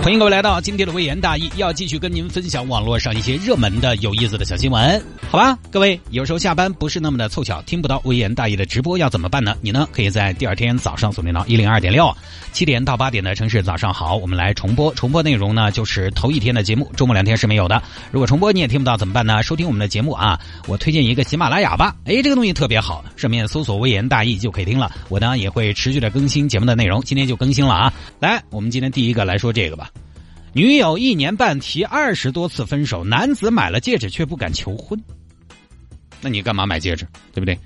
欢迎各位来到今天的微言大义，要继续跟您分享网络上一些热门的、有意思的小新闻，好吧？各位，有时候下班不是那么的凑巧，听不到微言大义的直播要怎么办呢？你呢，可以在第二天早上锁定到一零二点六，七点到八点的城市早上好，我们来重播。重播内容呢，就是头一天的节目，周末两天是没有的。如果重播你也听不到怎么办呢？收听我们的节目啊，我推荐一个喜马拉雅吧，哎，这个东西特别好，上面搜索微言大义就可以听了。我呢也会持续的更新节目的内容，今天就更新了啊。来，我们今天第一个来说这个吧。女友一年半提二十多次分手，男子买了戒指却不敢求婚。那你干嘛买戒指？对不对？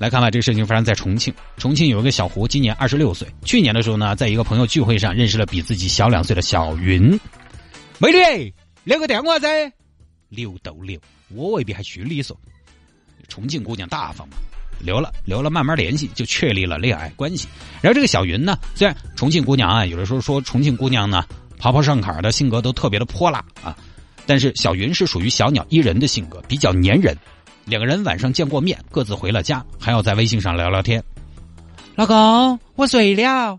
来看看这个事情发生在重庆。重庆有一个小胡，今年二十六岁。去年的时候呢，在一个朋友聚会上认识了比自己小两岁的小云。美女，留个电话噻。留都留，我未必还虚礼嗦。重庆姑娘大方嘛，留了留了，慢慢联系就确立了恋爱关系。然后这个小云呢，虽然重庆姑娘啊，有的时候说重庆姑娘呢。跑跑上坎的性格都特别的泼辣啊，但是小云是属于小鸟依人的性格，比较粘人。两个人晚上见过面，各自回了家，还要在微信上聊聊天。老公，我睡了。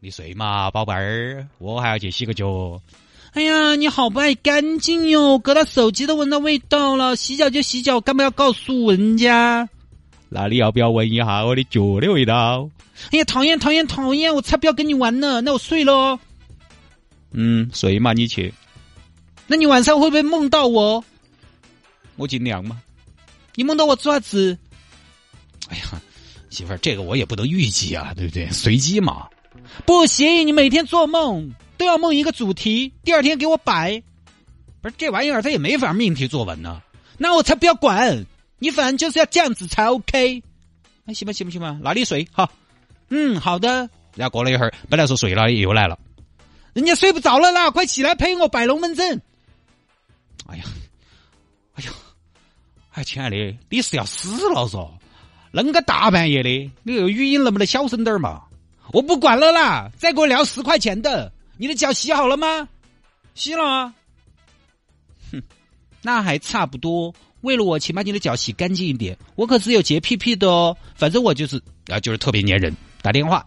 你睡嘛，宝贝儿，我还要去洗个脚。哎呀，你好不爱干净哟，搁到手机都闻到味道了。洗脚就洗脚，干嘛要告诉人家？那你要不要闻一下我的脚的味道？哎呀，讨厌讨厌讨厌，我才不要跟你玩呢。那我睡喽。嗯，睡嘛，你去。那你晚上会不会梦到我？我尽量嘛。你梦到我做啥子？哎呀，媳妇儿，这个我也不能预计啊，对不对？随机嘛。不行，你每天做梦都要梦一个主题，第二天给我摆。不是这玩意儿，它也没法命题作文呢。那我才不要管，你反正就是要这样子才 OK。那行吧，行不行吧？那你睡哈。嗯，好的。然后过了一会儿，本来说睡了，又来了。人家睡不着了啦，快起来陪我摆龙门阵！哎呀，哎呀，哎，亲爱的，你是要死了嗦？恁个大半夜的，你这个语音能不能小声点嘛？我不管了啦，再给我聊十块钱的。你的脚洗好了吗？洗了啊。哼，那还差不多。为了我，请把你的脚洗干净一点。我可是有洁癖癖的哦。反正我就是啊，就是特别粘人。打电话，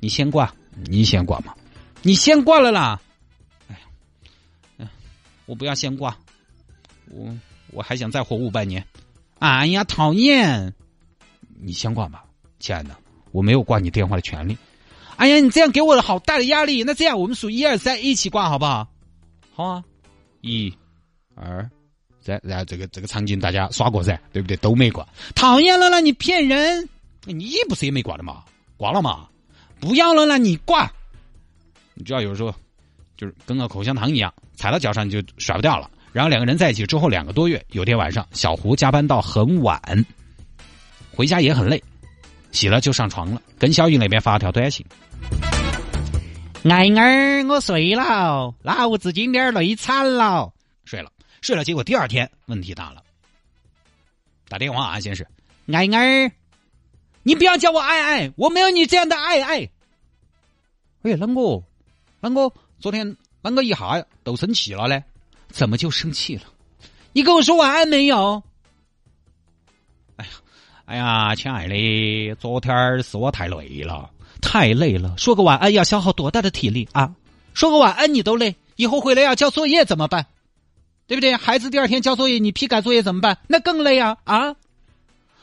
你先挂，你先挂嘛。你先挂了啦！哎呀，我不要先挂，我我还想再活五百年。哎呀，讨厌！你先挂吧，亲爱的，我没有挂你电话的权利。哎呀，你这样给我好大的压力。那这样，我们数一二三，一起挂好不好？好啊，一、二、三，然后这个这个场景大家耍过噻，对不对？都没挂，讨厌了啦！你骗人！你不是也没挂的嘛？挂了嘛？不要了啦！你挂。你知道，有时候就是跟个口香糖一样，踩到脚上你就甩不掉了。然后两个人在一起之后两个多月，有天晚上，小胡加班到很晚，回家也很累，洗了就上床了，跟小雨那边发了条短信：“爱儿，我睡了，老子今天累惨了，睡了，睡了。结果第二天问题大了，打电话啊，先是爱儿，你不要叫我爱爱，我没有你这样的爱爱。哎，啷个？啷个昨天啷个一下都生气了呢？怎么就生气了？你跟我说晚安没有？哎呀，哎呀，亲爱的，昨天是我太累了，太累了。说个晚安要消耗多大的体力啊？说个晚安你都累，以后回来要交作业怎么办？对不对？孩子第二天交作业，你批改作业怎么办？那更累啊！啊！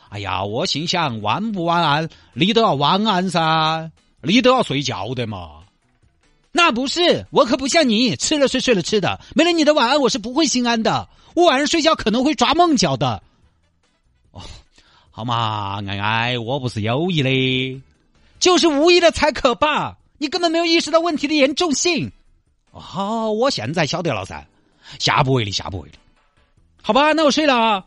哎呀，我心想晚不晚安，你都要晚安噻，你都要睡觉的嘛。那不是，我可不像你吃了睡，睡了吃的，没了你的晚安，我是不会心安的。我晚上睡觉可能会抓梦觉的。哦，好嘛，爱爱，我不是有意的，就是无意的才可怕。你根本没有意识到问题的严重性。哦，我现在晓得了噻，下不为例，下不为例。好吧，那我睡了。啊。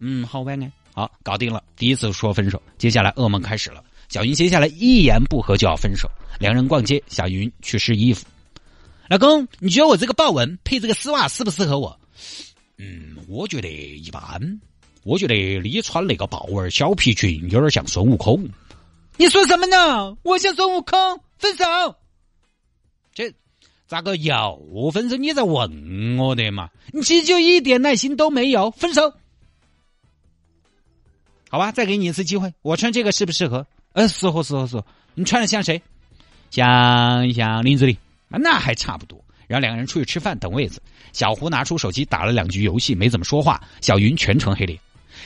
嗯，好晚安。好，搞定了。第一次说分手，接下来噩梦开始了。小云接下来一言不合就要分手。两人逛街，小云去试衣服。老公，你觉得我这个豹纹配这个丝袜适不适合我？嗯，我觉得一般。我觉得你穿那个豹纹小皮裙有点像孙悟空。你说什么呢？我像孙悟空，分手。这咋个又分手？你在问我的嘛？你其实就一点耐心都没有，分手。好吧，再给你一次机会，我穿这个适不适合？呃，适合，适合，适合。你穿的像谁？像像林志玲啊，那还差不多。然后两个人出去吃饭，等位子。小胡拿出手机打了两局游戏，没怎么说话。小云全程黑脸。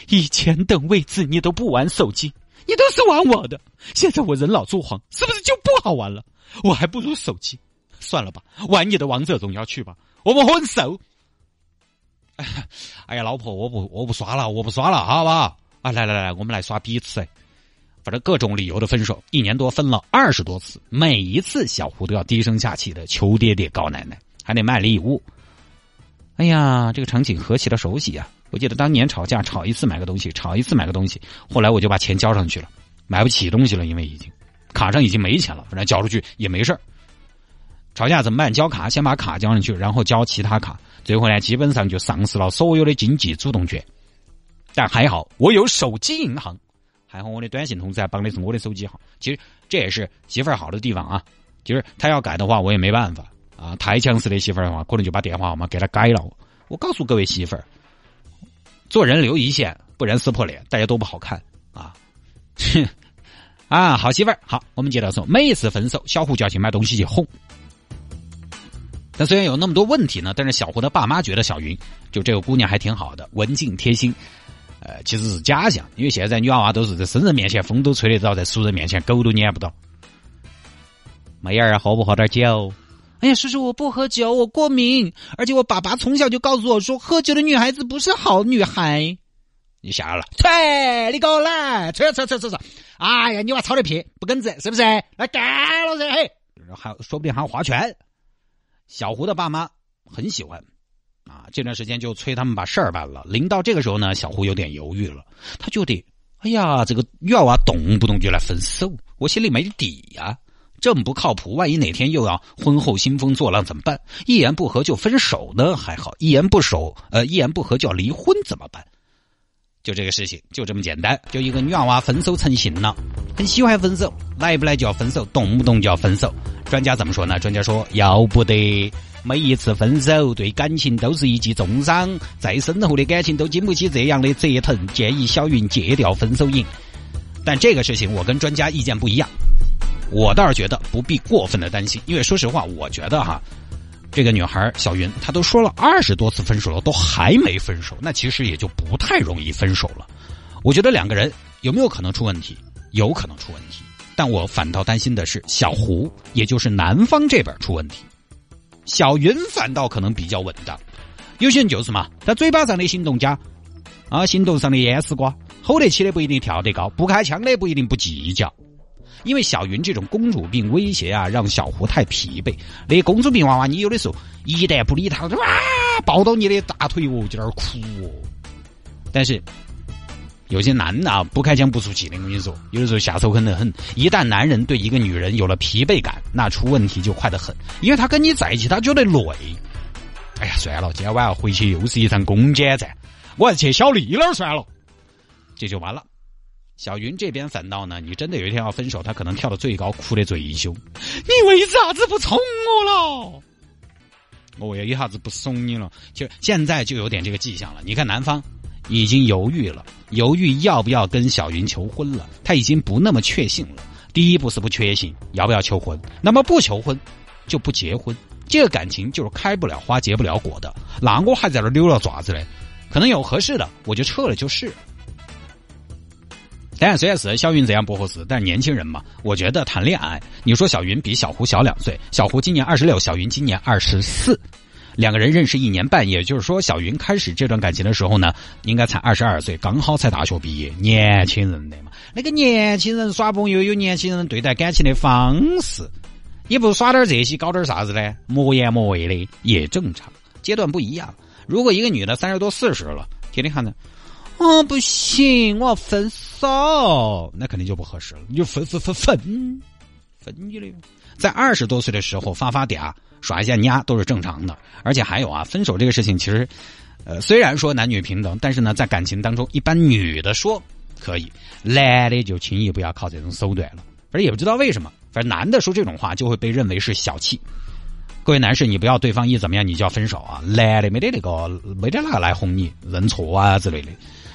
以前等位子你都不玩手机。你都是玩我的，现在我人老珠黄，是不是就不好玩了？我还不如手机，算了吧，玩你的王者荣耀去吧。我们分手。哎呀，老婆，我不，我不刷了，我不刷了，好不好？啊，来来来，我们来刷彼此。反正各种理由的分手，一年多分了二十多次，每一次小胡都要低声下气的求爹爹告奶奶，还得买礼物。哎呀，这个场景何其的熟悉呀！我记得当年吵架，吵一次买个东西，吵一次买个东西。后来我就把钱交上去了，买不起东西了，因为已经卡上已经没钱了，反正交出去也没事儿。吵架怎么办？交卡，先把卡交上去，然后交其他卡，最后呢，基本上就丧失了所有的经济主动权。但还好，我有手机银行，还好我的短信通知还绑的是我的手机号。其实这也是媳妇儿好的地方啊。其实他要改的话，我也没办法啊。太强势的媳妇儿的话，可能就把电话号码给他改了。我告诉各位媳妇儿。做人留一线，不然撕破脸，大家都不好看啊！啊，好媳妇儿，好，我们接着说，每一次分手，小胡就要去买东西去哄。但虽然有那么多问题呢，但是小胡的爸妈觉得小云就这个姑娘还挺好的，文静贴心。呃，其实是假象，因为现在女娃娃都是在生人面前风都吹得着，在熟人面前狗都撵不到。妹儿，喝不喝点酒？哎呀，叔叔，我不喝酒，我过敏，而且我爸爸从小就告诉我说，喝酒的女孩子不是好女孩。你下了，吹，你给我来，吹吹吹吹吹。哎呀，你娃操的屁，不耿直，是不是？来干了噻，嘿，还说不定还要划拳。小胡的爸妈很喜欢，啊，这段时间就催他们把事儿办了。临到这个时候呢，小胡有点犹豫了，他就得，哎呀，这个女娃娃动不动就来分手，我心里没底呀。这么不靠谱，万一哪天又要婚后兴风作浪怎么办？一言不合就分手呢？还好，一言不守，呃，一言不合就要离婚怎么办？就这个事情，就这么简单。就一个女娃娃分手成性了，很喜欢分手，来不来就要分手，动不动就要分手。专家怎么说呢？专家说，要不得，每一次分手对感情都是一记重伤，再深厚的感情都经不起这样的折腾。建议小云戒掉分手瘾。但这个事情，我跟专家意见不一样。我倒是觉得不必过分的担心，因为说实话，我觉得哈，这个女孩小云她都说了二十多次分手了，都还没分手，那其实也就不太容易分手了。我觉得两个人有没有可能出问题？有可能出问题，但我反倒担心的是小胡，也就是男方这边出问题。小云反倒可能比较稳当。有些人就是嘛，他嘴巴上的行动家，啊，行动上的淹死瓜，吼得起的不一定跳得高，不开枪的不一定不计较。因为小云这种公主病威胁啊，让小胡太疲惫。那公主病娃娃，你有的时候一旦不理她，哇，抱到你的大腿哦，就在那儿哭哦。但是有些男的啊，不开枪不出气的，我跟你说，有的时候下手狠得很。一旦男人对一个女人有了疲惫感，那出问题就快得很。因为他跟你在一起，他觉得累。哎呀，算了，今天晚上回去又是一场攻坚战，我还是去小丽那儿算了，这就完了。小云这边反倒呢，你真的有一天要分手，他可能跳到最高，哭的最凶。你为啥子不宠我了？我也一下子不怂你了。就现在就有点这个迹象了。你看男方已经犹豫了，犹豫要不要跟小云求婚了。他已经不那么确信了。第一步是不确信要不要求婚，那么不求婚就不结婚。这个感情就是开不了花结不了果的。那我还在那溜了爪子嘞？可能有合适的，我就撤了就是。但，虽然是小云这样不合适，但年轻人嘛，我觉得谈恋爱，你说小云比小胡小两岁，小胡今年二十六，小云今年二十四，两个人认识一年半，也就是说，小云开始这段感情的时候呢，应该才二十二岁，刚好才大学毕业，年轻人的嘛，那个年轻人耍朋友有年轻人对待感情的方式，也不耍点这些，搞点啥子呢？磨言磨味的也正常，阶段不一样。如果一个女的三十多四十了，天天看着。哦，不行，我要分手，那肯定就不合适了。你就分分分分分你的，在二十多岁的时候发发嗲、耍一下丫都是正常的。而且还有啊，分手这个事情，其实，呃，虽然说男女平等，但是呢，在感情当中，一般女的说可以，男的就轻易不要靠这种手段了。反正也不知道为什么，反正男的说这种话就会被认为是小气。各位男士，你不要对方一怎么样你就要分手啊！男的没得那个，没得那个来哄你认错啊之类的。